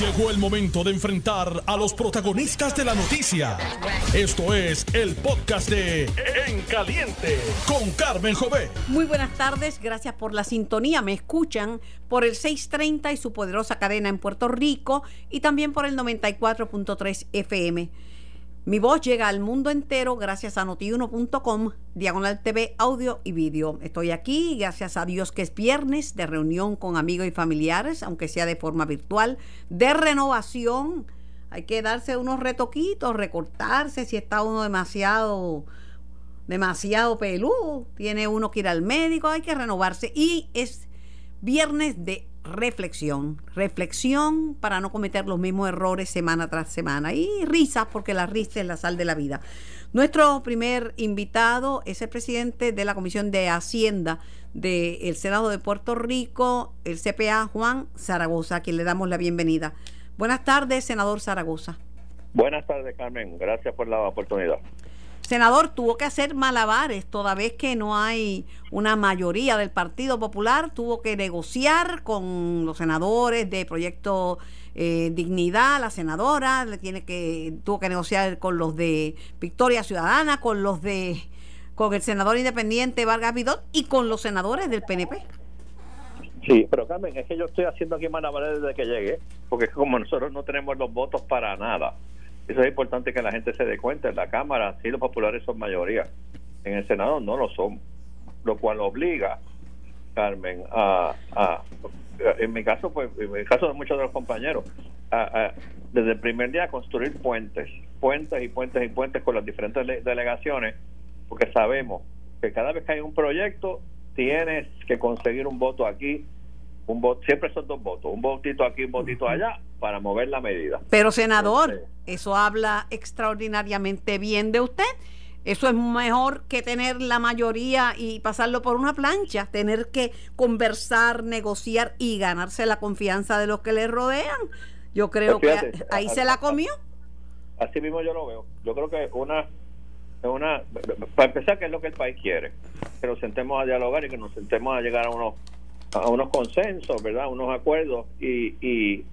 Llegó el momento de enfrentar a los protagonistas de la noticia. Esto es el podcast de En Caliente con Carmen Jové. Muy buenas tardes, gracias por la sintonía. Me escuchan por el 630 y su poderosa cadena en Puerto Rico y también por el 94.3 FM. Mi voz llega al mundo entero gracias a notiuno.com, diagonal TV, audio y vídeo. Estoy aquí, gracias a Dios que es viernes de reunión con amigos y familiares, aunque sea de forma virtual, de renovación. Hay que darse unos retoquitos, recortarse si está uno demasiado demasiado peludo, tiene uno que ir al médico, hay que renovarse y es viernes de reflexión. Reflexión para no cometer los mismos errores semana tras semana. Y risas, porque la risa es la sal de la vida. Nuestro primer invitado es el presidente de la Comisión de Hacienda del Senado de Puerto Rico, el CPA Juan Zaragoza, a quien le damos la bienvenida. Buenas tardes, senador Zaragoza. Buenas tardes, Carmen. Gracias por la oportunidad senador tuvo que hacer malabares toda vez que no hay una mayoría del Partido Popular, tuvo que negociar con los senadores de Proyecto eh, Dignidad, la senadora, le tiene que tuvo que negociar con los de Victoria Ciudadana, con los de con el senador independiente Vargas Vidot y con los senadores del PNP. Sí, pero Carmen, es que yo estoy haciendo aquí malabares desde que llegué, porque como nosotros no tenemos los votos para nada, eso es importante que la gente se dé cuenta. En la Cámara, sí, los populares son mayoría. En el Senado no lo son. Lo cual obliga, Carmen, a, en mi caso, pues, en el caso de muchos de los compañeros, a, desde el primer día a construir puentes, puentes y puentes y puentes con las diferentes delegaciones, porque sabemos que cada vez que hay un proyecto, tienes que conseguir un voto aquí, un voto, siempre son dos votos, un votito aquí, un votito allá, para mover la medida. Pero senador, eso habla extraordinariamente bien de usted. Eso es mejor que tener la mayoría y pasarlo por una plancha, tener que conversar, negociar y ganarse la confianza de los que le rodean. Yo creo pues que ahí se la comió. Así mismo yo lo veo. Yo creo que una una para empezar que es lo que el país quiere, que nos sentemos a dialogar y que nos sentemos a llegar a unos a unos consensos, ¿verdad? Unos acuerdos y, y,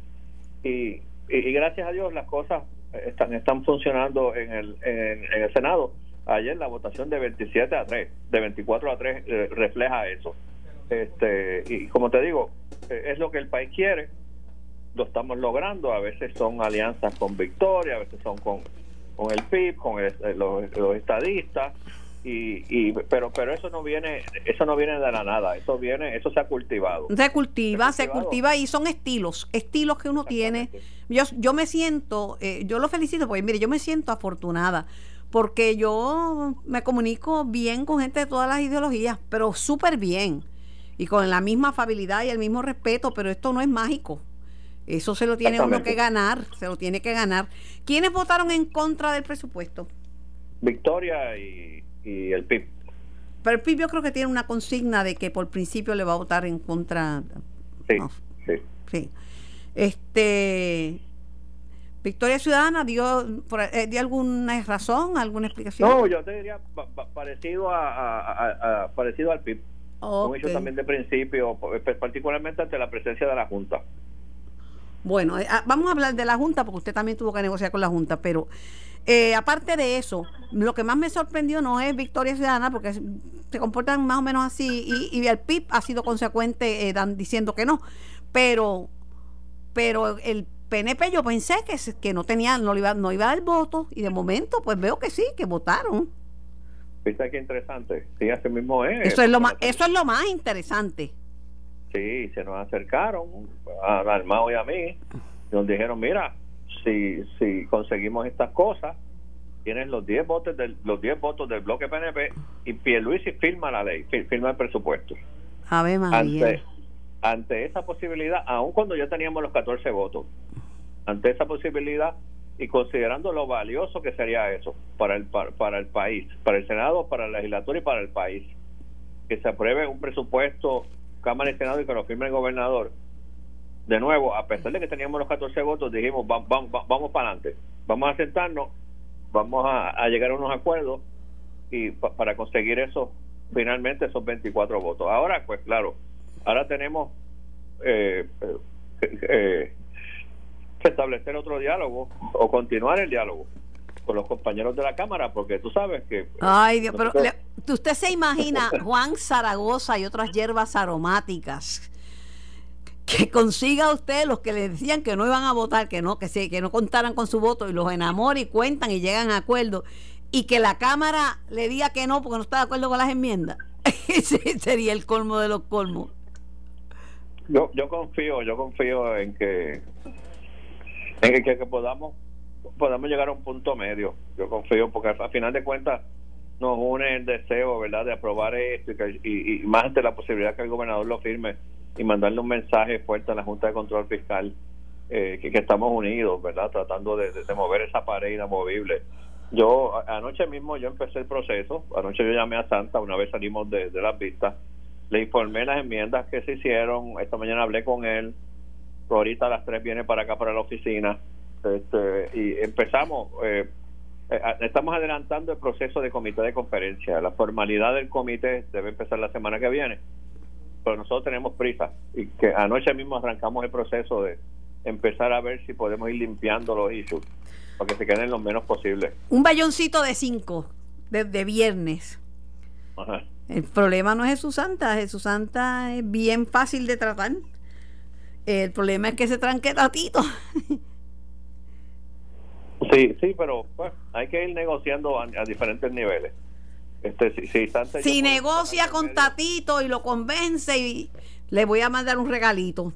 y, gracias a Dios las cosas están están funcionando en el, en, el Senado. Ayer la votación de 27 a 3, de 24 a 3 eh, refleja eso. Este, y como te digo, eh, es lo que el país quiere, lo estamos logrando, a veces son alianzas con Victoria, a veces son con, con el PIB, con los estadistas, y, pero pero eso no viene eso no viene de la nada eso viene eso se ha cultivado. Se cultiva se, cultiva y son estilos estilos que uno tiene. Yo yo me siento eh, yo lo felicito porque mire yo me siento afortunada porque yo me comunico bien con gente de todas las ideologías pero súper bien y con la misma afabilidad y el mismo respeto pero esto no es mágico. Eso se lo tiene uno que ganar se lo tiene que ganar. Quiénes votaron en contra del presupuesto Victoria y y el PIB. Pero el PIB yo creo que tiene una consigna de que por principio le va a votar en contra. Sí, sí. sí. Este. Victoria Ciudadana dio, eh, dio alguna razón, alguna explicación. No, yo te diría parecido a, parecido al PIB. Un hecho también de principio, pues, particularmente ante la presencia de la Junta. Bueno, eh, ah, vamos a hablar de la Junta porque usted también tuvo que negociar con la Junta, pero eh, aparte de eso, lo que más me sorprendió no es Victoria Ciudadana, porque se comportan más o menos así, y, el PIB ha sido consecuente eh, diciendo que no, pero, pero el PNP yo pensé que, que no tenía, no iba, no iba a dar voto, y de momento pues veo que sí, que votaron. ¿Viste qué interesante? Sí, así mismo es. Eso es lo más, eso es lo más interesante. Sí, se nos acercaron a Dalmao y a mí, nos dijeron, mira, si, si conseguimos estas cosas, tienes los 10 votos del, los 10 votos del bloque PNP y Pierluisi firma la ley, firma el presupuesto. Ante, ante esa posibilidad, aun cuando ya teníamos los 14 votos, ante esa posibilidad y considerando lo valioso que sería eso para el para, el país, para el Senado, para el legislatura y para el país, que se apruebe un presupuesto Cámara y Senado y que lo firme el gobernador, de nuevo, a pesar de que teníamos los 14 votos, dijimos, vamos, vamos, vamos para adelante, vamos a sentarnos, vamos a, llegar a unos acuerdos y para conseguir eso, finalmente esos 24 votos. Ahora, pues claro, ahora tenemos eh, eh, eh, establecer otro diálogo o continuar el diálogo con los compañeros de la Cámara, porque tú sabes que... Ay, Dios, pero usted se imagina Juan Zaragoza y otras hierbas aromáticas que consiga usted los que le decían que no iban a votar, que no, que se, que no contaran con su voto y los enamore y cuentan y llegan a acuerdo y que la Cámara le diga que no porque no está de acuerdo con las enmiendas. Ese sería el colmo de los colmos. Yo, yo confío, yo confío en que en que, que podamos podamos llegar a un punto medio. Yo confío porque al final de cuentas nos une el deseo, ¿verdad?, de aprobar esto y, y, más ante la posibilidad que el gobernador lo firme y mandarle un mensaje fuerte a la Junta de Control Fiscal eh, que, estamos unidos, ¿verdad?, tratando de, mover esa pared inamovible. Yo, anoche mismo yo empecé el proceso, anoche yo llamé a Santa, una vez salimos de, de las vistas, le informé las enmiendas que se hicieron, esta mañana hablé con él, ahorita a las 3 viene para acá, para la oficina, este, y empezamos, eh, eh, estamos adelantando el proceso de comité de conferencia. La formalidad del comité debe empezar la semana que viene, pero nosotros tenemos prisa y que anoche mismo arrancamos el proceso de empezar a ver si podemos ir limpiando los issues para que se queden lo menos posible. Un bayoncito de cinco desde viernes. El problema no es Jesús Santa, Jesús Santa es bien fácil de tratar. El problema es que se tranque tatito. Sí, sí, pero pues, hay que ir negociando a, diferentes niveles. Este, si, si, negocia con Tatito y lo convence y le voy a mandar un regalito.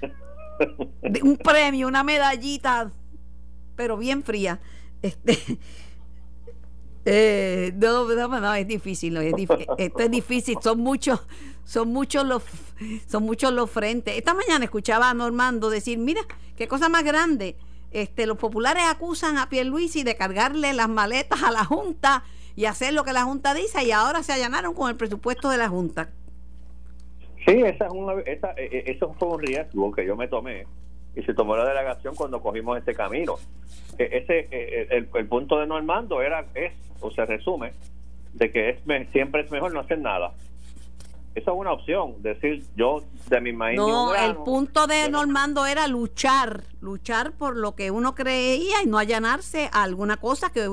un premio, una medallita, pero bien fría. Este, eh, no, no, es difícil, es esto es difícil, son muchos, son muchos los, son muchos los frentes. Esta mañana escuchaba a Normando decir, mira, qué cosa más grande este, los populares acusan a Pierluisi de cargarle las maletas a la Junta y hacer lo que la Junta dice y ahora se allanaron con el presupuesto de la Junta. Sí, esa es una, esa, e, e, eso fue un riesgo que yo me tomé y se tomó la delegación cuando cogimos este camino. E, ese el, el, punto de Normando era es o se resume de que es siempre es mejor no hacer nada eso es una opción, decir yo de mi maíz. No, el punto de Normando era luchar, luchar por lo que uno creía y no allanarse a alguna cosa que,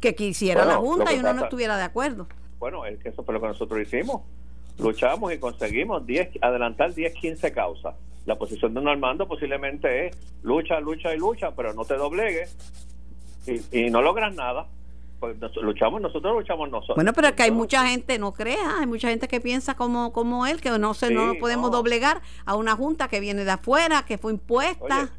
que quisiera la Junta y uno no estuviera de acuerdo. Bueno, es que eso fue lo que nosotros hicimos. Luchamos y conseguimos 10, adelantar 10, 15 causas. La posición de Normando posiblemente es lucha, lucha y lucha, pero no te doblegues y, y no logras nada pues luchamos nosotros, luchamos nosotros. Bueno, pero es que hay mucha gente, no crea, hay mucha gente que piensa como, como él, que no se no podemos doblegar a una junta que viene de afuera, que fue impuesta.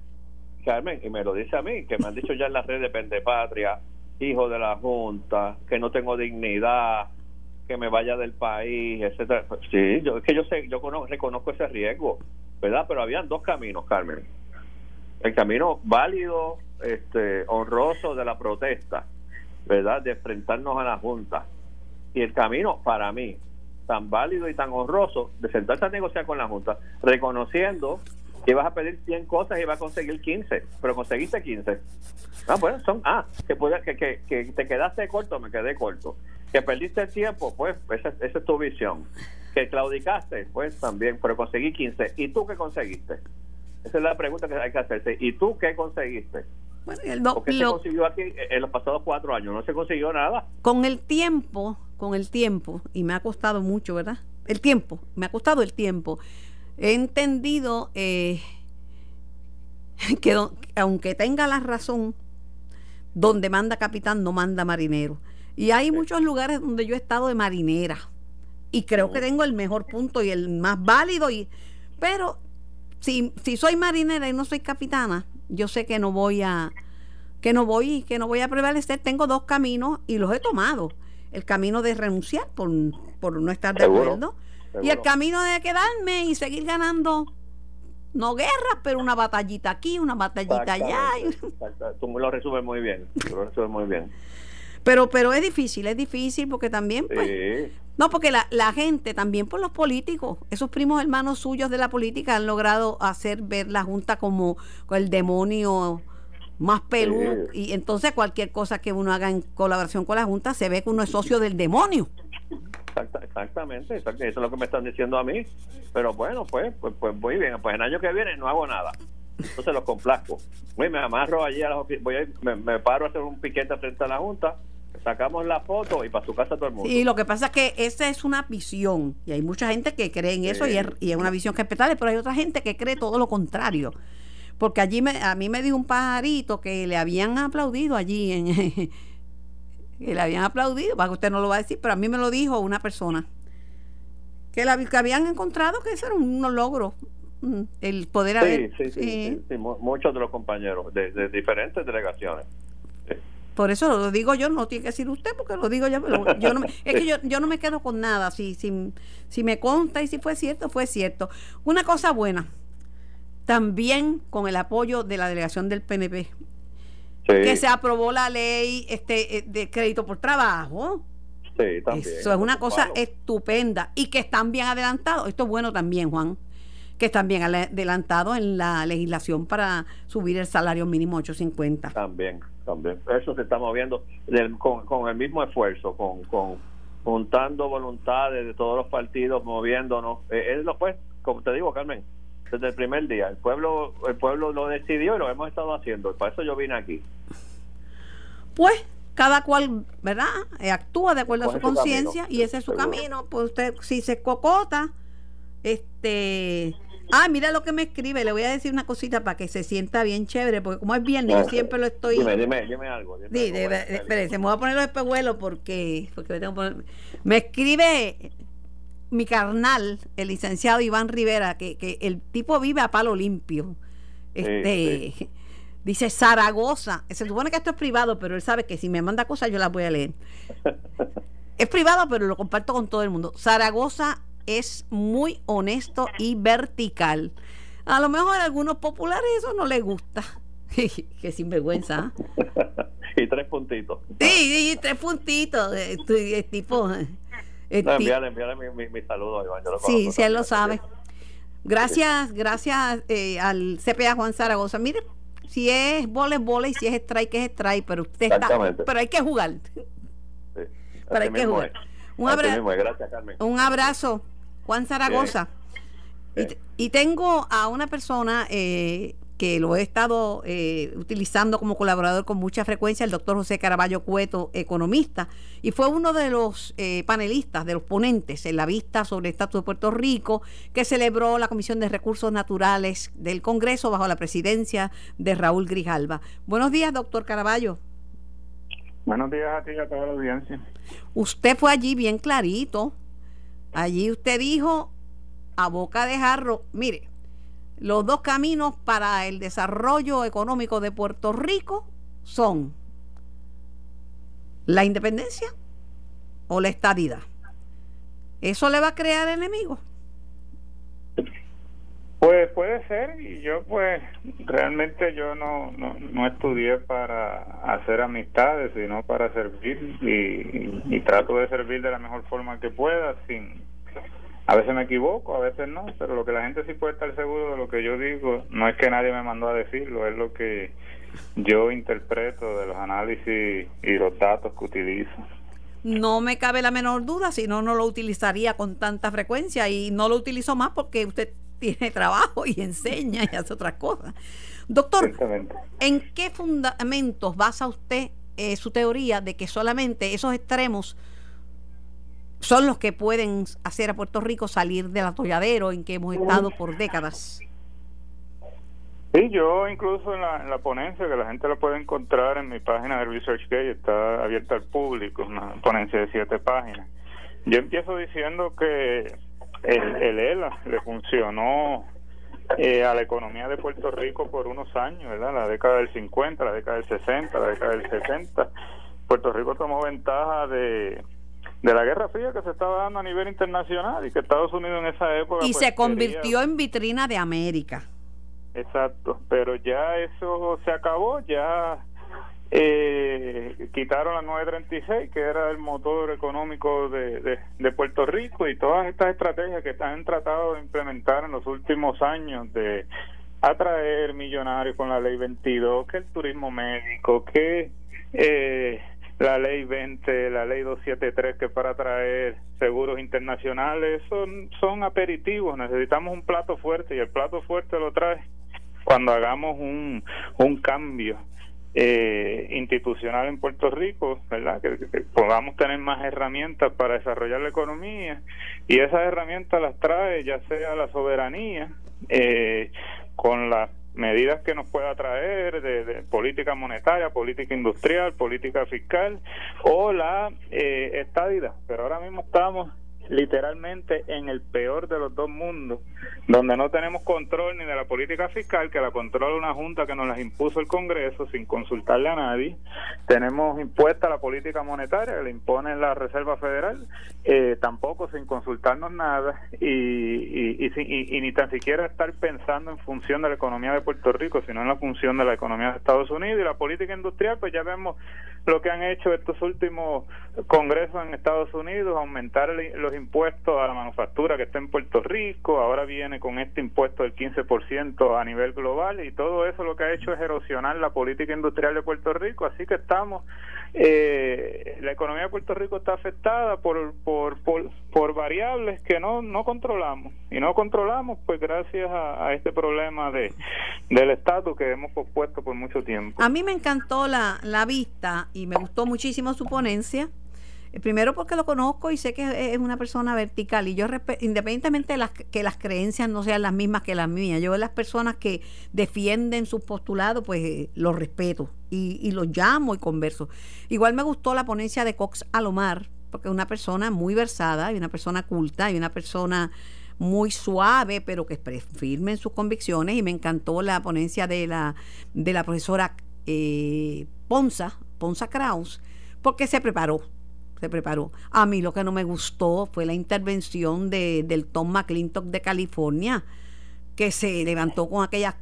Carmen, y me lo dice a mí, que me han dicho ya en las redes de Pendepatria, hijo de la junta, que no tengo dignidad, que me vaya del país, etcétera. Sí, yo, es que yo sé, yo conozco, reconozco ese riesgo, ¿verdad? Pero habían dos caminos, Carmen. El camino válido, este, honroso de la protesta, ¿verdad?, de enfrentarnos a la Junta. Y el camino, para mí, tan válido y tan honroso, de sentarse a negociar con la Junta, reconociendo que vas a pedir 100 cosas y vas a conseguir 15, pero conseguiste 15. Ah, bueno, son, ah, que, puede, que, que, que te quedaste corto, me quedé corto. Que perdiste el tiempo, pues esa, esa es tu visión. Que claudicaste, pues también, pero conseguí 15. ¿Y tú qué conseguiste? Esa es la pregunta que hay que hacerse. ¿Y tú qué conseguiste? Bueno, el se consiguió aquí en los pasados cuatro años? No se consiguió nada. Con el tiempo, con el tiempo, y me ha costado mucho, ¿verdad? El tiempo, me ha costado el tiempo. He entendido eh, que aunque tenga la razón, donde manda capitán no manda marinero. Y hay muchos lugares donde yo he estado de marinera. Y creo que tengo el mejor punto y el más válido. Y, pero si, si soy marinera y no soy capitana, yo sé que no voy a que no voy que no voy a prevalecer tengo dos caminos y los he tomado. El camino de renunciar por, no estar de acuerdo y el camino de quedarme y seguir ganando no guerras pero una batallita aquí una batallita allá tú lo resumes muy bien tú lo resumes muy bien. Pero pero es difícil es difícil porque también pues, no porque la, la gente también por los políticos esos primos hermanos suyos de la política han logrado hacer ver la junta como el demonio más peludo y entonces cualquier cosa que uno haga en colaboración con la junta se ve que uno es socio del demonio. Exactamente, eso es lo que me están diciendo a mí. Pero bueno pues pues, pues muy bien pues el año que viene no hago nada. Entonces los complazco. me amarro allí a las voy me, me, paro a hacer un piquete frente a la Junta, sacamos la foto y para su casa todo el mundo. Y lo que pasa es que esa es una visión, y hay mucha gente que cree en eso y, es, y es una visión respetable, pero hay otra gente que cree todo lo contrario. Porque allí me, a mí me dijo un pajarito que le habían aplaudido allí en... que le habían aplaudido, para que usted no lo va a decir, pero a mí me lo dijo una persona que, la, que habían encontrado que eso era un logro mm, el poder haber sí, sí, sí, muchos de los compañeros de, diferentes delegaciones por eso lo digo yo, no tiene que decir usted, porque lo digo yo. yo no es que yo, yo no me quedo con nada. Si, si, si me consta y si fue cierto, fue cierto. Una cosa buena, también con el apoyo de la delegación del PNP, que se aprobó la ley este eh, de crédito por trabajo. Sí, también. Eso es una cosa estupenda y que están bien adelantados. Esto es bueno también, Juan, que están bien adelantados en la legislación para subir el salario mínimo 850. También, también. Eso se está moviendo con, el mismo esfuerzo, con, con juntando voluntades de todos los partidos, moviéndonos. Eh, es lo pues, como te digo, Carmen, desde el primer día. El pueblo, el pueblo lo decidió y lo hemos estado haciendo. Para eso yo vine aquí. Pues cada cual, ¿verdad? Eh, actúa de acuerdo a su conciencia y ese es su camino. Pues usted, si se cocota, este. Ah, mira lo que me escribe. Le voy a decir una cosita para que se sienta bien chévere, porque como es viernes, yo siempre lo estoy. Dime, dime, dime algo. Dime me voy a poner los espejuelos porque, porque me, tengo me escribe mi carnal, el licenciado Iván Rivera, que, que el tipo vive a palo limpio. Este dice Zaragoza. Se supone que esto es privado, pero él sabe que si me manda cosas yo las voy a leer. es privado, pero lo comparto con todo el mundo. Zaragoza es muy honesto y vertical. A lo mejor a algunos populares eso no les gusta. que sinvergüenza. ¿ah? y tres puntitos. Sí, tres puntitos. Eh, tipo eh, no, envíale, envíale mi, mi, saludo, Iván. sí, si él lo sabe. Gracias, gracias eh, al CPA Juan Zaragoza. Mire, si es bola es bola y si es strike es strike, pero usted está, pero hay que jugar. Sí, pero hay que jugar. Un, Gracias, un abrazo, Juan Zaragoza. Y, y, tengo a una persona eh, que lo he estado eh, utilizando como colaborador con mucha frecuencia, el doctor José Caraballo Cueto, economista, y fue uno de los eh, panelistas, de los ponentes en la vista sobre el estatus de Puerto Rico, que celebró la Comisión de Recursos Naturales del Congreso bajo la presidencia de Raúl Grijalva. Buenos días, doctor Caraballo. Buenos días a ti y a toda la audiencia. Usted fue allí bien clarito. Allí usted dijo a boca de jarro, mire, los dos caminos para el desarrollo económico de Puerto Rico son la independencia o la estadidad. ¿Eso le va a crear enemigos? Pues puede ser y yo pues realmente yo no, no, estudié para hacer amistades sino para servir y, y, trato de servir de la mejor forma que pueda sin a veces me equivoco, a veces no, pero lo que la gente sí puede estar seguro de lo que yo digo, no es que nadie me mandó a decirlo, es lo que yo interpreto de los análisis y los datos que utilizo. No me cabe la menor duda, si no, no lo utilizaría con tanta frecuencia y no lo utilizo más porque usted tiene trabajo y enseña y hace otras cosas. Doctor, ¿en qué fundamentos basa usted eh, su teoría de que solamente esos extremos son los que pueden hacer a Puerto Rico salir del atolladero en que hemos estado por décadas. Sí, yo incluso en la, ponencia, que la gente la puede encontrar en mi página de ResearchGate, está abierta al público, una ponencia de siete páginas. Yo empiezo diciendo que el, el ELA le funcionó eh, a la economía de Puerto Rico por unos años, ¿verdad? La década del 50, la década del 60, la década del 70. Puerto Rico tomó ventaja de de la Guerra Fría que se estaba dando a nivel internacional y que Estados Unidos en esa época... Y pues, se convirtió en vitrina de América. Exacto, pero ya eso se acabó, ya eh, quitaron la 936, que era el motor económico de, Puerto Rico, y todas estas estrategias que han tratado de implementar en los últimos años de atraer millonarios con la ley 22, que el turismo médico, que... Eh, la ley 20, la ley 273 que para traer seguros internacionales son, son aperitivos, necesitamos un plato fuerte y el plato fuerte lo trae cuando hagamos un, un cambio eh, institucional en Puerto Rico, ¿verdad? Que, podamos tener más herramientas para desarrollar la economía y esas herramientas las trae ya sea la soberanía eh, con las medidas que nos pueda traer de, política monetaria, política industrial, política fiscal o la eh, estadidad. Pero ahora mismo estamos literalmente en el peor de los dos mundos, donde no tenemos control ni de la política fiscal, que la controla una junta que nos las impuso el Congreso sin consultarle a nadie. Tenemos impuesta la política monetaria, que le impone la Reserva Federal, eh, tampoco sin consultarnos nada y, y, ni tan siquiera estar pensando en función de la economía de Puerto Rico, sino en la función de la economía de Estados Unidos y la política industrial, pues ya vemos lo que han hecho estos últimos congresos en Estados Unidos, aumentar los impuestos a la manufactura que está en Puerto Rico, ahora viene con este impuesto del 15% a nivel global y todo eso lo que ha hecho es erosionar la política industrial de Puerto Rico, así que estamos, eh, la economía de Puerto Rico está afectada por, por, por, variables que no, no controlamos y no controlamos pues gracias a, este problema de del estatus que hemos pospuesto por mucho tiempo. A mí me encantó la, la vista y me gustó muchísimo su ponencia primero porque lo conozco y sé que es una persona vertical y yo independientemente de las, que las creencias no sean las mismas que las mías, yo las personas que defienden sus postulados pues eh, los respeto y, y los llamo y converso. Igual me gustó la ponencia de Cox Alomar porque es una persona muy versada y una persona culta y una persona muy suave pero que firme en sus convicciones y me encantó la ponencia de la, de la profesora eh, Ponza, Ponza Kraus, porque se preparó se preparó. A mí lo que no me gustó fue la intervención de, del Tom McClintock de California, que se levantó con aquellas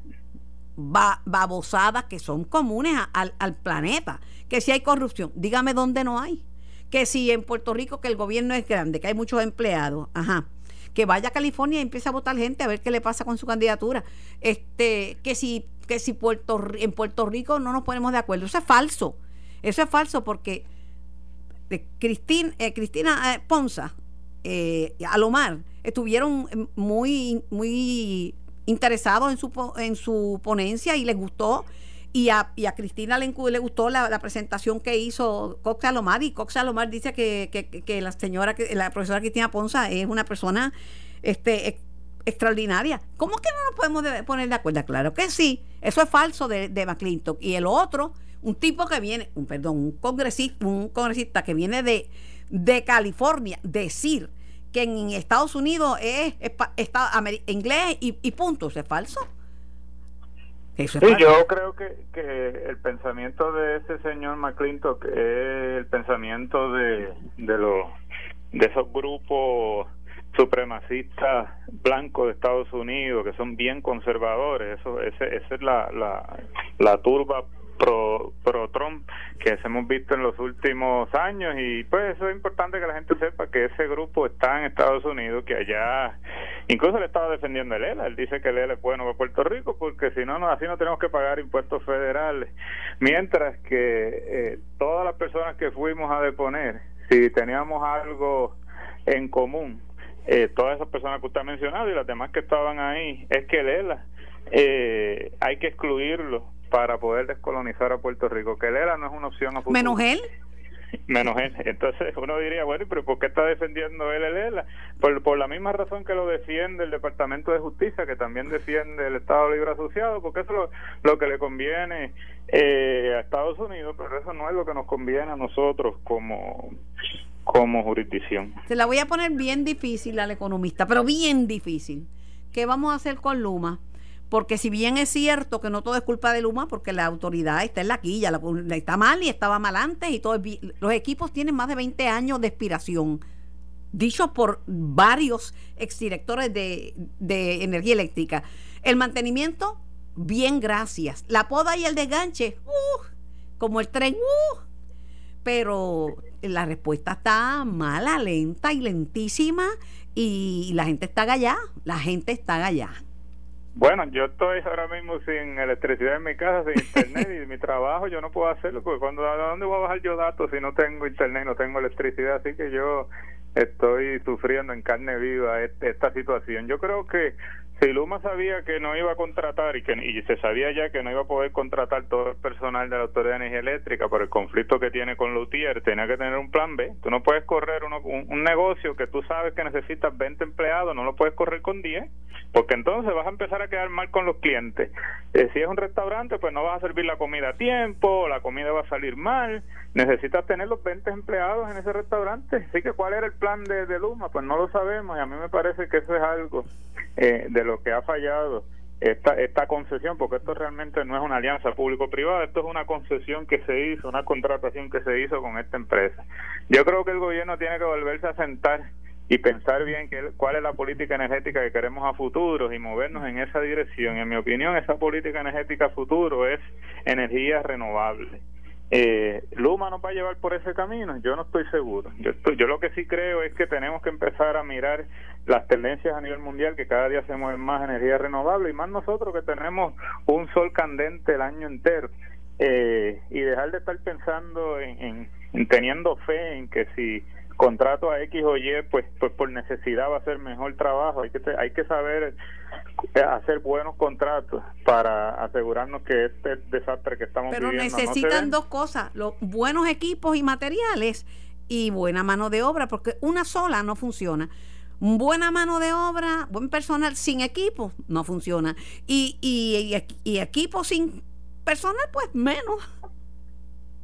babosadas que son comunes al, al planeta. Que si hay corrupción, dígame dónde no hay. Que si en Puerto Rico, que el gobierno es grande, que hay muchos empleados, ajá que vaya a California y empiece a votar gente a ver qué le pasa con su candidatura. Este, que si, que si Puerto, en Puerto Rico no nos ponemos de acuerdo. Eso es falso. Eso es falso porque Cristina, eh, Cristina eh, Ponza, eh, Alomar, estuvieron muy, muy interesados en su, en su ponencia y les gustó. Y a, y a Cristina le, le gustó la, presentación que hizo Cox Alomar. Y Cox Alomar dice que, que, la señora, la profesora Cristina Ponza es una persona este, extraordinaria. ¿Cómo que no nos podemos poner de acuerdo? Claro que sí. Eso es falso de, de McClintock. Y el otro un tipo que viene, un perdón, un congresista, un congresista que viene de, de California, decir que en Estados Unidos es, está, inglés y, punto, ¿eso es falso? Eso sí, yo creo que, que el pensamiento de ese señor McClintock es el pensamiento de, de, los, de esos grupos supremacistas blancos de Estados Unidos que son bien conservadores eso ese, esa es la, la, la turba pro, pro Trump que hemos visto en los últimos años y pues eso es importante que la gente sepa que ese grupo está en Estados Unidos que allá incluso le estaba defendiendo el ELA él dice que el ELA es bueno para Puerto Rico porque si no, no así no tenemos que pagar impuestos federales. Mientras que eh, todas las personas que fuimos a deponer si teníamos algo en común eh, todas esas personas que usted ha mencionado y las demás que estaban ahí es que el ELA eh, hay que excluirlo para poder descolonizar a Puerto Rico, que el ELA no es una opción a futuro. ¿Menos él? Menos él. Entonces uno diría, bueno, pero ¿por qué está defendiendo él el ELA? Por, por la misma razón que lo defiende el Departamento de Justicia, que también defiende el Estado Libre Asociado, porque eso es lo, que le conviene eh, a Estados Unidos, pero eso no es lo que nos conviene a nosotros como como jurisdicción. Se la voy a poner bien difícil al economista, pero bien difícil. ¿Qué vamos a hacer con Luma? Porque si bien es cierto que no todo es culpa de Luma, porque la autoridad está en la quilla, la, está mal y estaba mal antes y todo los equipos tienen más de 20 años de expiración, dicho por varios exdirectores de, de energía eléctrica. El mantenimiento, bien gracias. La poda y el desganche, uh, como el tren, uh, pero la respuesta está mala, lenta y lentísima y la gente está allá, la gente está allá. Bueno, yo estoy ahora mismo sin electricidad en mi casa, sin internet y mi trabajo yo no puedo hacerlo porque cuando a dónde voy a bajar yo datos si no tengo internet, no tengo electricidad, así que yo estoy sufriendo en carne viva esta situación. Yo creo que si Luma sabía que no iba a contratar y que y se sabía ya que no iba a poder contratar todo el personal de la Autoridad de Energía Eléctrica por el conflicto que tiene con Lutier, tenía que tener un plan B. Tú no puedes correr un, negocio que tú sabes que necesitas 20 empleados, no lo puedes correr con 10, porque entonces vas a empezar a quedar mal con los clientes. Eh, si es un restaurante, pues no vas a servir la comida a tiempo, la comida va a salir mal, necesitas tener los 20 empleados en ese restaurante. Así que, ¿cuál era el plan de, de Luma? Pues no lo sabemos y a mí me parece que eso es algo eh, de lo que ha fallado esta, esta concesión, porque esto realmente no es una alianza público-privada, esto es una concesión que se hizo, una contratación que se hizo con esta empresa. Yo creo que el gobierno tiene que volverse a sentar y pensar bien que, cuál es la política energética que queremos a futuro y movernos en esa dirección. En mi opinión, esa política energética a futuro es energía renovable. Eh, Luma nos va a llevar por ese camino, yo no estoy seguro. Yo, yo lo que sí creo es que tenemos que empezar a mirar las tendencias a nivel mundial, que cada día se mueven más energía renovable y más nosotros que tenemos un sol candente el año entero. Eh, y dejar de estar pensando en, teniendo fe en que si contrato a X o Y, pues, pues por necesidad va a ser mejor trabajo. Hay que, hay que saber eh, hacer buenos contratos para asegurarnos que este desastre que estamos Pero viviendo necesitan dos cosas, los buenos equipos y materiales y buena mano de obra, porque una sola no funciona. Buena mano de obra, buen personal sin equipo, no funciona. Y, y, y, y equipo sin personal, pues menos.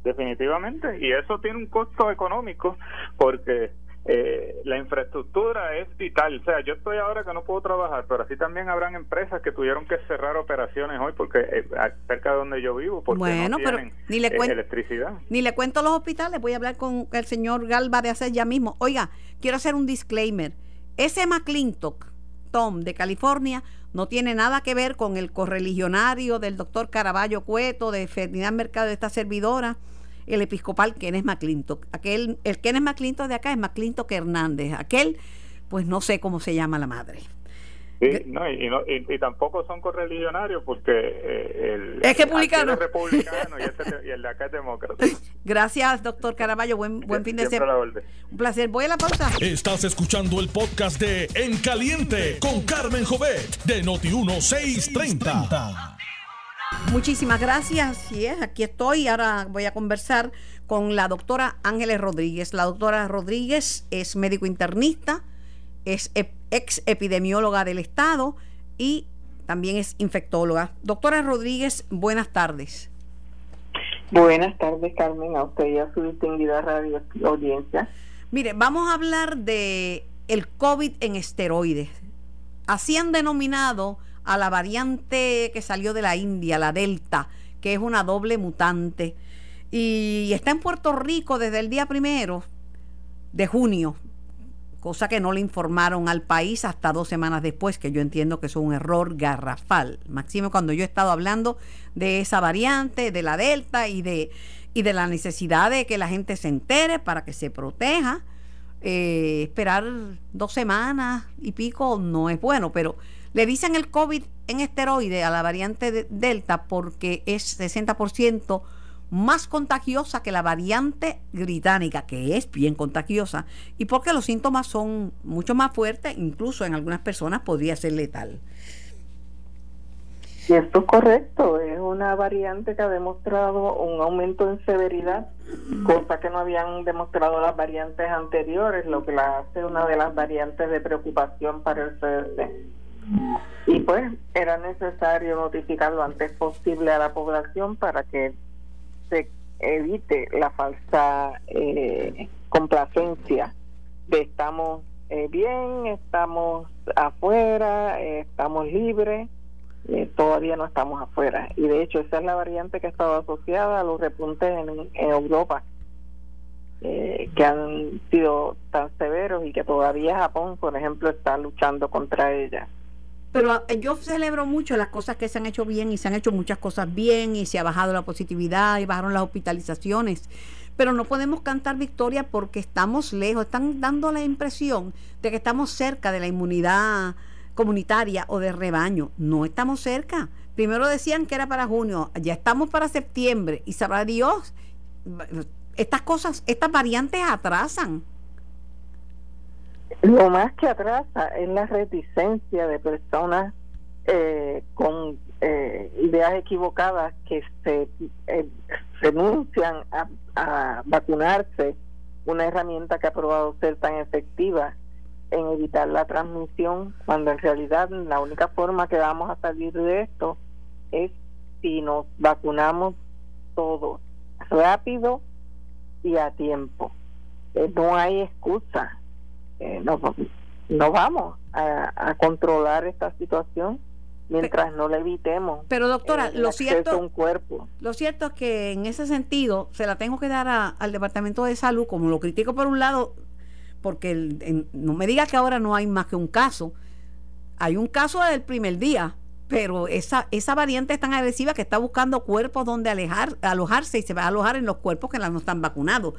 Definitivamente, y eso tiene un costo económico porque eh, la infraestructura es vital. O sea, yo estoy ahora que no puedo trabajar, pero así también habrán empresas que tuvieron que cerrar operaciones hoy porque eh, cerca de donde yo vivo, porque no tienen ni le eh, electricidad. Ni le cuento los hospitales. Voy a hablar con el señor Galva de hacer ya mismo. Oiga, quiero hacer un disclaimer. Ese McClintock, Tom, de California, no tiene nada que ver con el correligionario del doctor Caraballo Cueto, de Ferdinand Mercado, de esta servidora el episcopal Kenneth McClintock. Aquel, el Kenneth McClintock de acá es McClintock Hernández. Aquel, pues no sé cómo se llama la madre. Sí, no, y, no, y, tampoco son correligionarios porque eh, el, es republicano. Es republicano y, este, y, el de acá es demócrata. Gracias, doctor Caraballo. Buen, buen fin de semana. Un placer. Voy a la pausa. Estás escuchando el podcast de En Caliente con Carmen Jovet de Noti1630. Muchísimas gracias. Y es, aquí estoy. Ahora voy a conversar con la doctora Ángeles Rodríguez. La doctora Rodríguez es médico internista, es ex epidemióloga del Estado y también es infectóloga. Doctora Rodríguez, buenas tardes. Buenas tardes, Carmen, a usted y a su distinguida radio audiencia. Mire, vamos a hablar de el COVID en esteroides. Así han denominado a la variante que salió de la India, la Delta, que es una doble mutante. Y está en Puerto Rico desde el día primero de junio, cosa que no le informaron al país hasta dos semanas después, que yo entiendo que es un error garrafal. Máximo cuando yo he estado hablando de esa variante, de la Delta y de, y de la necesidad de que la gente se entere para que se proteja. Eh, esperar dos semanas y pico no es bueno, pero le dicen el COVID en esteroide a la variante de Delta porque es 60% más contagiosa que la variante británica, que es bien contagiosa, y porque los síntomas son mucho más fuertes, incluso en algunas personas podría ser letal. Y esto es correcto, es una variante que ha demostrado un aumento en severidad, cosa que no habían demostrado las variantes anteriores, lo que la hace una de las variantes de preocupación para el CDC. Y pues era necesario notificar lo antes posible a la población para que se evite la falsa eh, complacencia de estamos eh, bien, estamos afuera, eh, estamos libres, todavía no estamos afuera. Y de hecho esa es la variante que ha estado asociada a los repuntes en, en Europa, que han sido tan severos y que todavía Japón, por ejemplo, está luchando contra ella. Pero eh, yo celebro mucho las cosas que se han hecho bien y se han hecho muchas cosas bien y se ha bajado la positividad y bajaron las hospitalizaciones. Pero no podemos cantar victoria porque estamos lejos. Están dando la impresión de que estamos cerca de la inmunidad comunitaria o de rebaño. No estamos cerca. Primero decían que era para junio, ya estamos para septiembre y sabrá Dios, estas cosas, estas variantes atrasan. Lo más que atrasa es la reticencia de personas eh, con eh, ideas equivocadas que se eh, renuncian a, vacunarse, una herramienta que ha probado ser tan efectiva en evitar la transmisión, cuando en realidad la única forma que vamos a salir de esto es si nos vacunamos todos rápido y a tiempo. Eh, no hay excusa. Eh, no, no vamos a, a controlar esta situación mientras no le evitemos. Pero doctora, eh, lo cierto, un cuerpo. lo cierto es que en ese sentido se la tengo que dar a- al Departamento de Salud, como lo critico por un lado, porque el- en- no me diga que ahora no hay más que un caso. Hay un caso del primer día, pero esa, esa variante es tan agresiva que está buscando cuerpos donde alejar, alojarse y se va a alojar en los cuerpos que la- no están vacunados.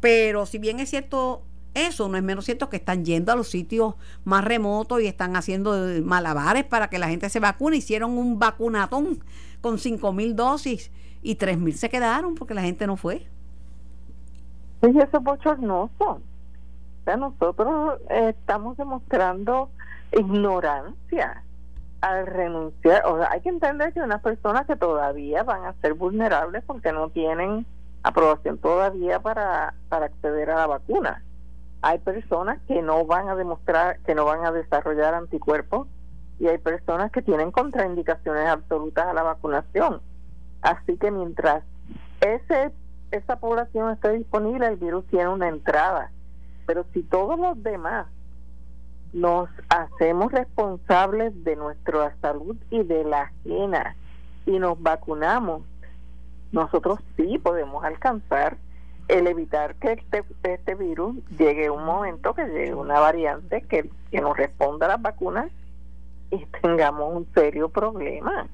Pero si bien es cierto eso, no es menos cierto que están yendo a los sitios más remotos y están haciendo malabares para que la gente se vacune. Hicieron un vacunatón con cinco mil dosis y tres mil se quedaron porque la gente no fue. Y eso es bochornoso. O sea, nosotros estamos demostrando ignorancia al renunciar. O sea, hay que entender que unas personas que todavía van a ser vulnerables porque no tienen aprobación todavía para, para acceder a la vacuna. Hay personas que no van a demostrar, que no van a desarrollar anticuerpos y hay personas que tienen contraindicaciones absolutas a la vacunación. Así que mientras ese esa población esté disponible, el virus tiene una entrada. Pero si todos los demás nos hacemos responsables de nuestra salud y de la ajena y nos vacunamos, nosotros sí podemos alcanzar el evitar que este, este virus llegue un momento que llegue una variante que, que nos responda a las vacunas y tengamos un serio problema.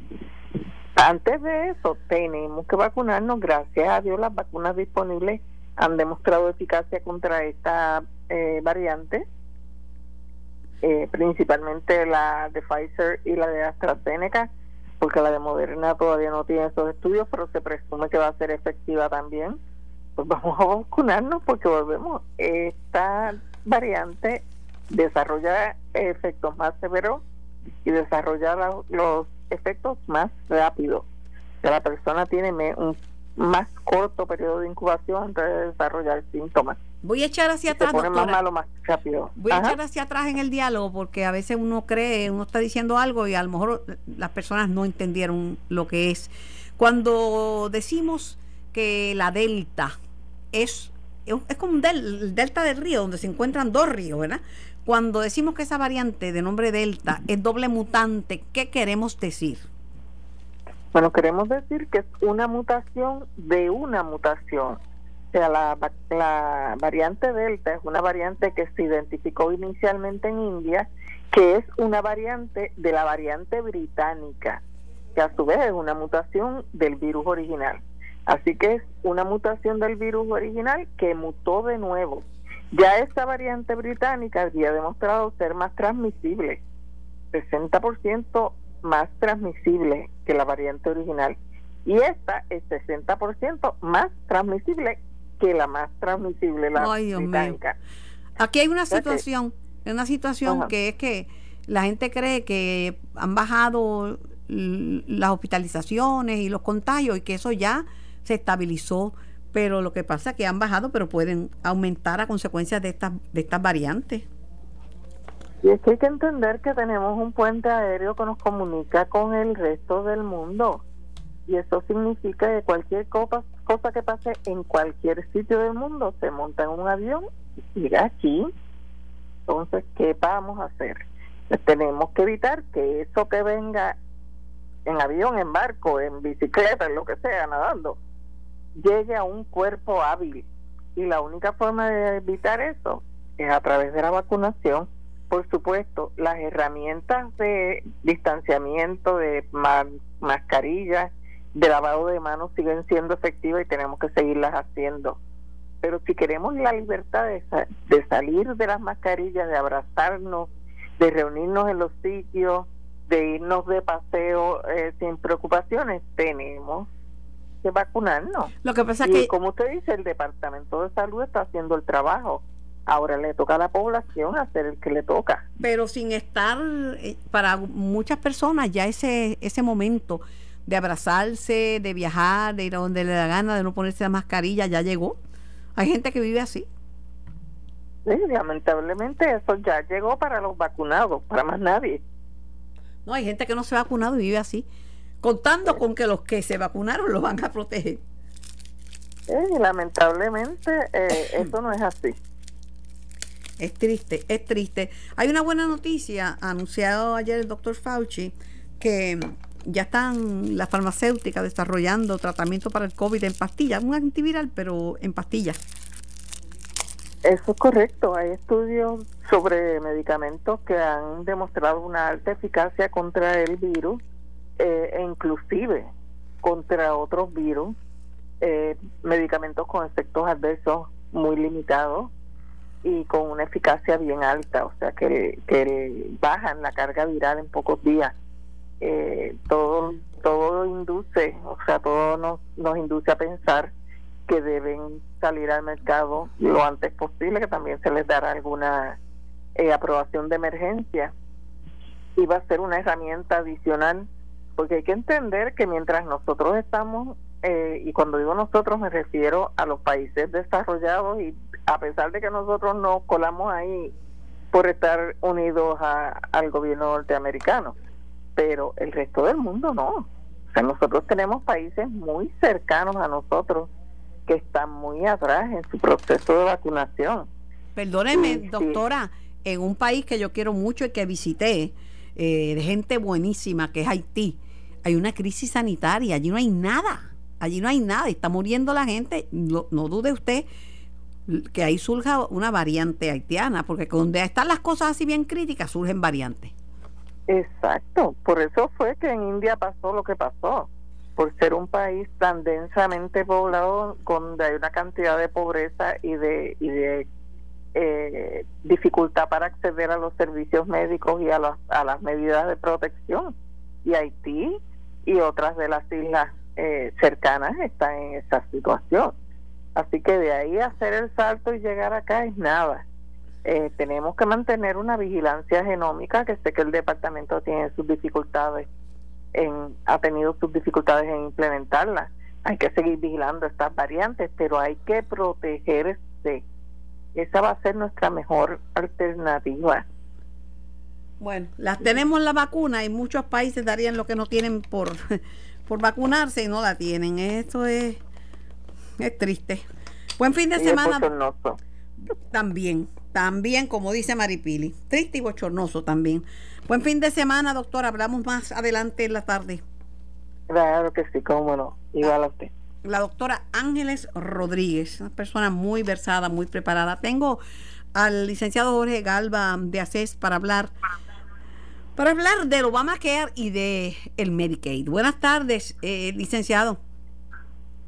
Antes de eso, tenemos que vacunarnos. Gracias a Dios, las vacunas disponibles han demostrado eficacia contra esta eh, variante, eh, principalmente la de Pfizer y la de AstraZeneca, porque la de Moderna todavía no tiene esos estudios, pero se presume que va a ser efectiva también. Pues vamos a vacunarnos porque volvemos. Esta variante desarrolla efectos más severos y desarrolla la- los efectos más rápidos. La persona tiene un más corto periodo de incubación antes de desarrollar síntomas. Voy a echar hacia atrás, pone más malo más rápido. Voy a echar hacia atrás en el diálogo porque a veces uno cree, uno está diciendo algo y a lo mejor las personas no entendieron lo que es. Cuando decimos que la delta es, es como un del- el delta del río, donde se encuentran dos ríos, ¿verdad? Cuando decimos que esa variante de nombre delta es doble mutante, ¿qué queremos decir? Bueno, queremos decir que es una mutación de una mutación. O sea, la, la variante Delta es una variante que se identificó inicialmente en India, que es una variante de la variante británica, que a su vez es una mutación del virus original. Así que es una mutación del virus original que mutó de nuevo. Ya esta variante británica había demostrado ser más transmisible, 60% más transmisible que la variante original. Y esta es 60% más transmisible que la más transmisible, la Ay, británica. Aquí hay una situación, una situación Ajá. que es que la gente cree que han bajado las hospitalizaciones y los contagios y que eso ya se estabilizó, pero lo que pasa es que han bajado, pero pueden aumentar a consecuencia de estas de estas variantes. Y es que hay que entender que tenemos un puente aéreo que nos comunica con el resto del mundo. Y eso significa que cualquier cosa, que pase en cualquier sitio del mundo se monta en un avión y llega aquí. Entonces, ¿qué vamos a hacer? Pues tenemos que evitar que eso que venga en avión, en barco, en bicicleta, en lo que sea, nadando, llegue a un cuerpo hábil. Y la única forma de evitar eso es a través de la vacunación. Por supuesto, las herramientas de distanciamiento, de ma- mascarillas, de lavado de manos siguen siendo efectivas y tenemos que seguirlas haciendo. Pero si queremos la libertad de, de salir de las mascarillas, de abrazarnos, de reunirnos en los sitios, de irnos de paseo eh, sin preocupaciones, tenemos que vacunarnos. Lo que pasa es Y que como usted dice, el Departamento de Salud está haciendo el trabajo. Ahora le toca a la población hacer el que le toca. Pero sin estar, eh, para muchas personas ya ese, ese momento de abrazarse, de viajar, de ir a donde le da gana, de no ponerse la mascarilla, ya llegó. Hay gente que vive así. Sí, lamentablemente eso ya llegó para los vacunados, para más nadie. No, hay gente que no se ha vacunado y vive así, contando con que los que se vacunaron los van a proteger. Sí, lamentablemente eh, eso no es así. Es triste, es triste. Hay una buena noticia, anunciado ayer el doctor Fauci, que ya están las farmacéuticas desarrollando tratamiento para el COVID en pastillas, un antiviral, pero en pastillas. Eso es correcto. Hay estudios sobre medicamentos que han demostrado una alta eficacia contra el virus eh, e inclusive contra otros virus, eh, medicamentos con efectos adversos muy limitados y con una eficacia bien alta, o sea que, que bajan la carga viral en pocos días. Eh, todo todo induce, o sea, todo nos, nos induce a pensar que deben salir al mercado lo antes posible, que también se les dará alguna eh, aprobación de emergencia y va a ser una herramienta adicional, porque hay que entender que mientras nosotros estamos, eh, y cuando digo nosotros me refiero a los países desarrollados, y a pesar de que nosotros nos colamos ahí por estar unidos al gobierno norteamericano, pero el resto del mundo no. O sea, nosotros tenemos países muy cercanos a nosotros que están muy atrás en su proceso de vacunación. Perdóneme, doctora, en un país que yo quiero mucho y que visité, eh, de gente buenísima, que es Haití, hay una crisis sanitaria, allí no hay nada, allí no hay nada, está muriendo la gente, no, no dude usted que ahí surja una variante haitiana, porque donde están las cosas así bien críticas, surgen variantes. Exacto, por eso fue que en India pasó lo que pasó por ser un país tan densamente poblado, donde hay una cantidad de pobreza y de, y de eh, dificultad para acceder a los servicios médicos y a, a las medidas de protección. Y Haití y otras de las islas eh, cercanas están en esa situación. Así que de ahí hacer el salto y llegar acá es nada. Eh, tenemos que mantener una vigilancia genómica, que sé que el departamento tiene sus dificultades ha tenido sus dificultades en implementarla. Hay que seguir vigilando estas variantes, pero hay que protegerse. Esa va a ser nuestra mejor alternativa. Bueno, las tenemos la vacuna y muchos países darían lo que no tienen por, por vacunarse y no la tienen. Esto es, es triste. Buen fin de semana. También, también, como dice Maripili. Triste y bochornoso también. Buen fin de semana, doctor. Hablamos más adelante en la tarde. Claro que sí, cómo no. Igual a usted. La doctora Ángeles Rodríguez, una persona muy versada, muy preparada. Tengo al licenciado Jorge Galva de ACES para hablar para hablar del Obamacare y de el Medicaid. Buenas tardes, eh, licenciado.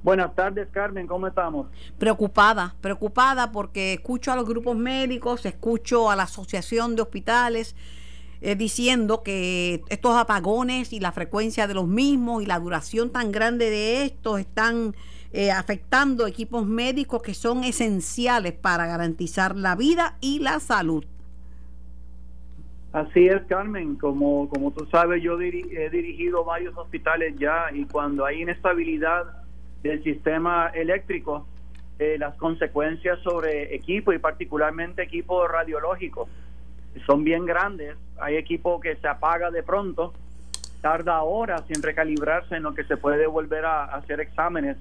Buenas tardes, Carmen, ¿cómo estamos? Preocupada, preocupada porque escucho a los grupos médicos, escucho a la Asociación de Hospitales, eh, diciendo que estos apagones y la frecuencia de los mismos y la duración tan grande de estos están eh, afectando equipos médicos que son esenciales para garantizar la vida y la salud. Así es, Carmen. Como, como tú sabes, yo he dirigido varios hospitales ya y cuando hay inestabilidad del sistema eléctrico, eh, las consecuencias sobre equipo y particularmente equipo radiológico son bien grandes. Hay equipo que se apaga de pronto, tarda horas en recalibrarse en lo que se puede volver a, hacer exámenes.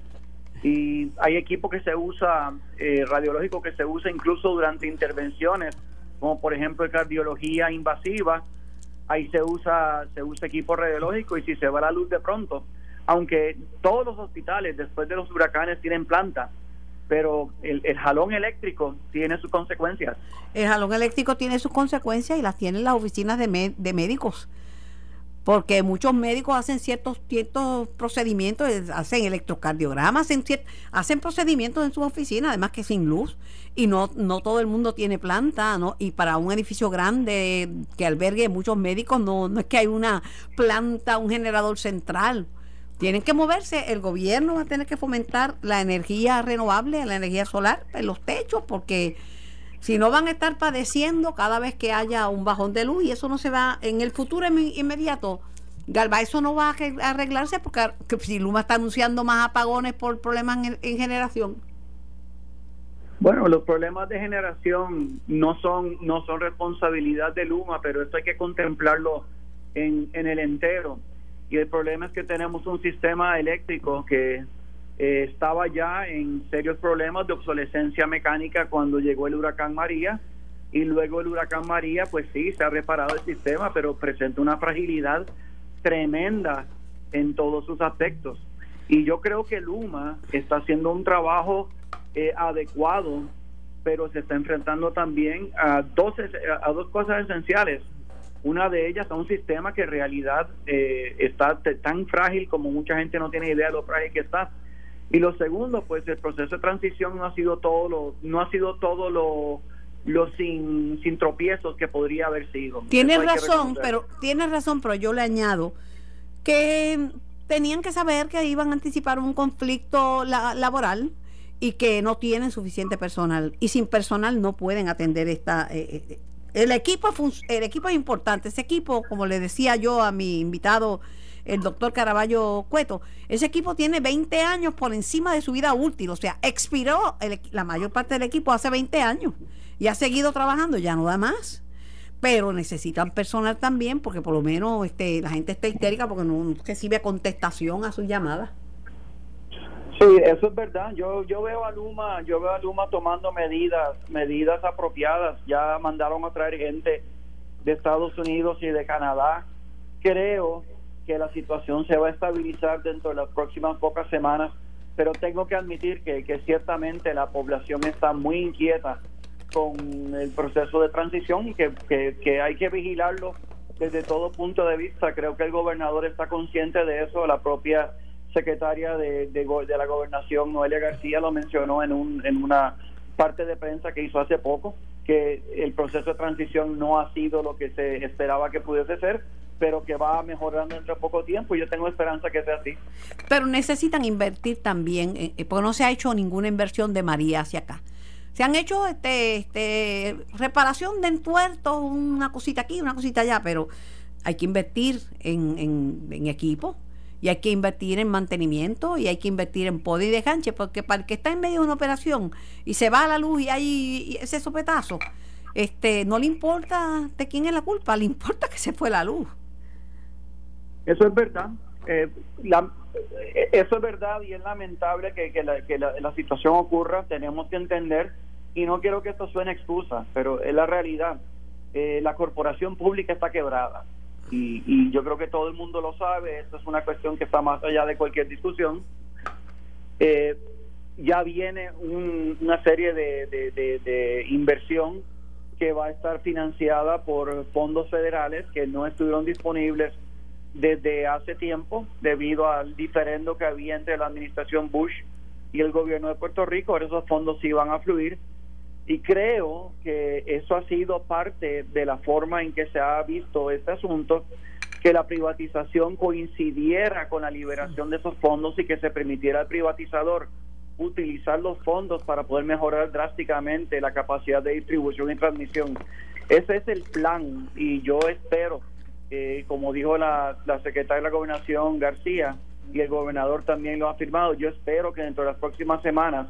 Y hay equipo que se usa, eh, radiológico que se usa incluso durante intervenciones, como por ejemplo cardiología invasiva. Ahí se usa, se usa equipo radiológico y si se va la luz de pronto, aunque todos los hospitales después de los huracanes tienen planta, pero el, jalón eléctrico tiene sus consecuencias. El jalón eléctrico tiene sus consecuencias y las tienen las oficinas de, de médicos porque muchos médicos hacen ciertos, ciertos procedimientos, hacen electrocardiogramas, hacen, hacen procedimientos en su oficina, además que sin luz, y no, no todo el mundo tiene planta, ¿no? Y para un edificio grande que albergue muchos médicos, no, no es que hay una planta, un generador central. Tienen que moverse, el gobierno va a tener que fomentar la energía renovable, la energía solar en los techos, porque Si no van a estar padeciendo cada vez que haya un bajón de luz y eso no se va en el futuro inmediato. Galva, eso no va a arreglarse porque si Luma está anunciando más apagones por problemas en, generación. Bueno, los problemas de generación no son no son responsabilidad de Luma, pero esto hay que contemplarlo en, en el entero. Y el problema es que tenemos un sistema eléctrico que eh, estaba ya en serios problemas de obsolescencia mecánica cuando llegó el huracán María y luego el huracán María, pues sí, se ha reparado el sistema, pero presenta una fragilidad tremenda en todos sus aspectos. Y yo creo que Luma está haciendo un trabajo eh, adecuado, pero se está enfrentando también a dos, a dos cosas esenciales. Una de ellas es un sistema que en realidad eh, está tan frágil como mucha gente no tiene idea de lo frágil que está. Y lo segundo, pues el proceso de transición no ha sido todo lo, no ha sido todo lo, lo sin, sin tropiezos que podría haber sido. Tienes razón, pero tienes razón, pero yo le añado que tenían que saber que iban a anticipar un conflicto laboral y que no tienen suficiente personal. Y sin personal no pueden atender esta eh, eh, el equipo el equipo es importante. Ese equipo como le decía yo a mi invitado el doctor Caraballo Cueto. Ese equipo tiene 20 años por encima de su vida útil, o sea, expiró la mayor parte del equipo hace 20 años y ha seguido trabajando, ya no da más. Pero necesitan personal también porque por lo menos este, la gente está histérica porque no recibe contestación a sus llamadas. Sí, eso es verdad. Yo yo veo a Luma, yo veo a Luma tomando medidas, medidas apropiadas. Ya mandaron a traer gente de Estados Unidos y de Canadá. Creo que la situación se va a estabilizar dentro de las próximas pocas semanas, pero tengo que admitir que, que ciertamente la población está muy inquieta con el proceso de transición y que, que, hay que vigilarlo desde todo punto de vista. Creo que el gobernador está consciente de eso, la propia secretaria de, de, de, la gobernación, Noelia García, lo mencionó en, un, en una parte de prensa que hizo hace poco, que el proceso de transición no ha sido lo que se esperaba que pudiese ser, pero que va mejorando entre poco tiempo y yo tengo esperanza que sea así. Pero necesitan invertir también, eh, eh, porque no se ha hecho ninguna inversión de María hacia acá. Se han hecho este, este reparación de entuertos, una cosita aquí, una cosita allá, pero hay que invertir en, en, equipo y hay que invertir en mantenimiento y hay que invertir en poder y desganche, porque para el que está en medio de una operación y se va a la luz y hay ese sopetazo, este, no le importa de quién es la culpa, le importa que se fue la luz. Eso es verdad. Eh, eh, eso es verdad y es lamentable que, la, situación ocurra. Tenemos que entender, y no quiero que esto suene excusa, pero es la realidad. Eh, la corporación pública está quebrada. Y, yo creo que todo el mundo lo sabe. Esto es una cuestión que está más allá de cualquier discusión. ya viene una serie de inversión que va a estar financiada por fondos federales que no estuvieron disponibles desde hace tiempo debido al diferendo que había entre la administración Bush y el gobierno de Puerto Rico, esos fondos iban a fluir y creo que eso ha sido parte de la forma en que se ha visto este asunto, que la privatización coincidiera con la liberación de esos fondos y que se permitiera al privatizador utilizar los fondos para poder mejorar drásticamente la capacidad de distribución y transmisión. Ese es el plan y yo espero eh, como dijo la, secretaria de la gobernación García, y el gobernador también lo ha afirmado, yo espero que dentro de las próximas semanas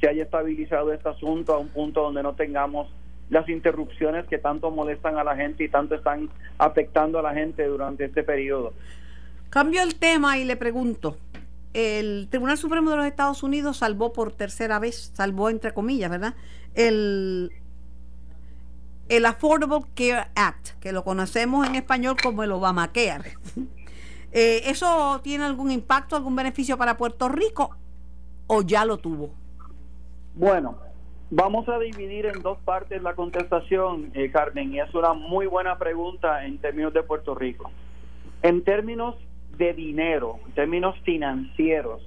se haya estabilizado este asunto a un punto donde no tengamos las interrupciones que tanto molestan a la gente y tanto están afectando a la gente durante este periodo. Cambio el tema y le pregunto, el Tribunal Supremo de los Estados Unidos salvó por tercera vez, salvó entre comillas, ¿verdad? El, el Affordable Care Act, que lo conocemos en español como el Obamacare. Eh, ¿Eso tiene algún impacto, algún beneficio para Puerto Rico o ya lo tuvo? Bueno, vamos a dividir en dos partes la contestación, eh, Carmen, y es una muy buena pregunta en términos de Puerto Rico. En términos de dinero, en términos financieros,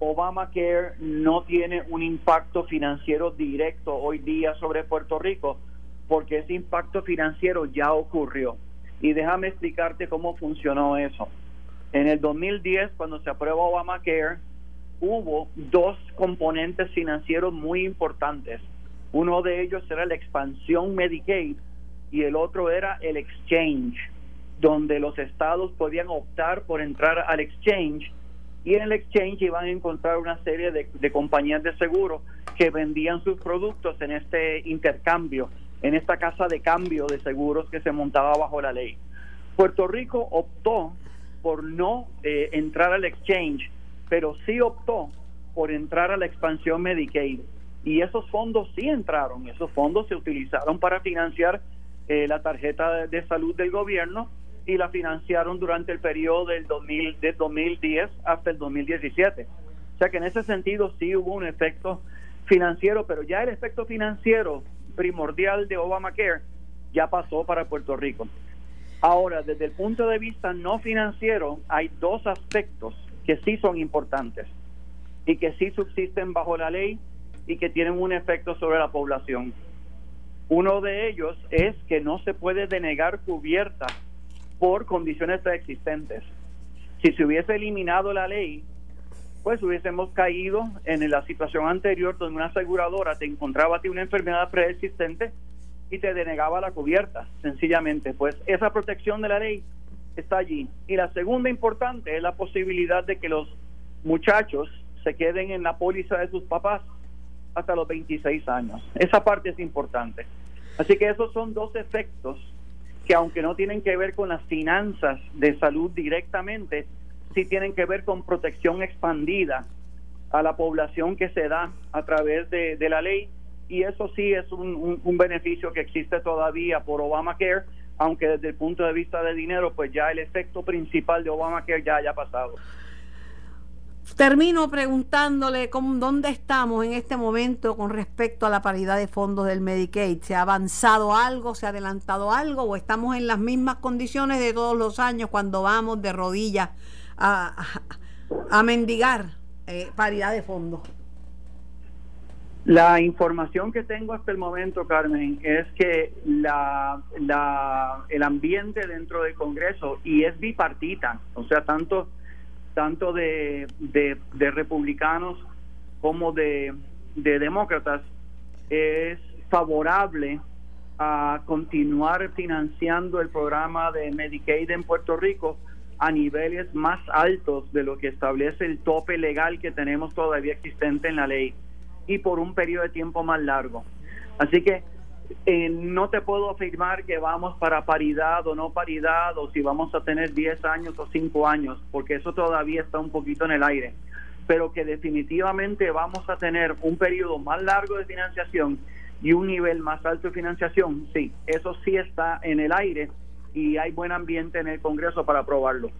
Obamacare no tiene un impacto financiero directo hoy día sobre Puerto Rico porque ese impacto financiero ya ocurrió. Y déjame explicarte cómo funcionó eso. En el 2010, cuando se aprueba Obamacare, hubo dos componentes financieros muy importantes. Uno de ellos era la expansión Medicaid y el otro era el exchange, donde los estados podían optar por entrar al exchange y en el exchange iban a encontrar una serie de, de compañías de seguro que vendían sus productos en este intercambio, en esta casa de cambio de seguros que se montaba bajo la ley. Puerto Rico optó por no eh, entrar al exchange, pero sí optó por entrar a la expansión Medicaid. Y esos fondos sí entraron, esos fondos se utilizaron para financiar eh, la tarjeta de salud del gobierno y la financiaron durante el periodo del 2000, del 2010 hasta el 2017. O sea que en ese sentido sí hubo un efecto financiero, pero ya el efecto financiero primordial de Obamacare ya pasó para Puerto Rico. Ahora, desde el punto de vista no financiero, hay dos aspectos que sí son importantes y que sí subsisten bajo la ley y que tienen un efecto sobre la población. Uno de ellos es que no se puede denegar cubierta por condiciones preexistentes. Si se hubiese eliminado la ley, pues hubiésemos caído en la situación anterior donde una aseguradora te encontraba a una enfermedad preexistente y te denegaba la cubierta, sencillamente. Pues esa protección de la ley está allí. Y la segunda importante es la posibilidad de que los muchachos se queden en la póliza de sus papás hasta los 26 años. Esa parte es importante. Así que esos son dos efectos que aunque no tienen que ver con las finanzas de salud directamente, sí tienen que ver con protección expandida a la población que se da a través de, la ley y eso sí es un, beneficio que existe todavía por Obamacare, aunque desde el punto de vista de dinero, pues ya el efecto principal de Obamacare ya haya pasado. Termino preguntándole cómo, dónde estamos en este momento con respecto a la paridad de fondos del Medicaid. ¿Se ha avanzado algo? ¿Se ha adelantado algo? ¿O estamos en las mismas condiciones de todos los años cuando vamos de rodillas a, a, mendigar eh, paridad de fondos? La información que tengo hasta el momento, Carmen, es que la, la, el ambiente dentro del Congreso, y es bipartita, o sea, tanto tanto de, de, republicanos como de, de demócratas, es favorable a continuar financiando el programa de Medicaid en Puerto Rico a niveles más altos de lo que establece el tope legal que tenemos todavía existente en la ley y por un periodo de tiempo más largo. Así que eh, no te puedo afirmar que vamos para paridad o no paridad o si vamos a tener 10 años o 5 años, porque eso todavía está un poquito en el aire, pero que definitivamente vamos a tener un periodo más largo de financiación y un nivel más alto de financiación, sí, eso sí está en el aire y hay buen ambiente en el Congreso para aprobarlo.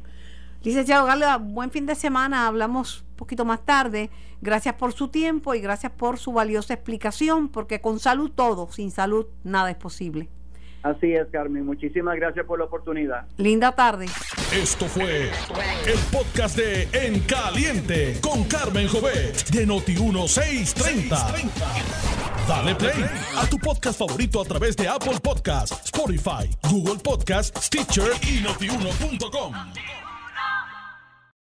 Licenciado Gala, buen fin de semana. Hablamos un poquito más tarde. Gracias por su tiempo y gracias por su valiosa explicación, porque con salud todo, sin salud nada es posible. Así es, Carmen. Muchísimas gracias por la oportunidad. Linda tarde. Esto fue el podcast de En Caliente con Carmen Jovet de Noti1630. Dale play a tu podcast favorito a través de Apple Podcasts, Spotify, Google Podcasts, Stitcher y notiuno.com.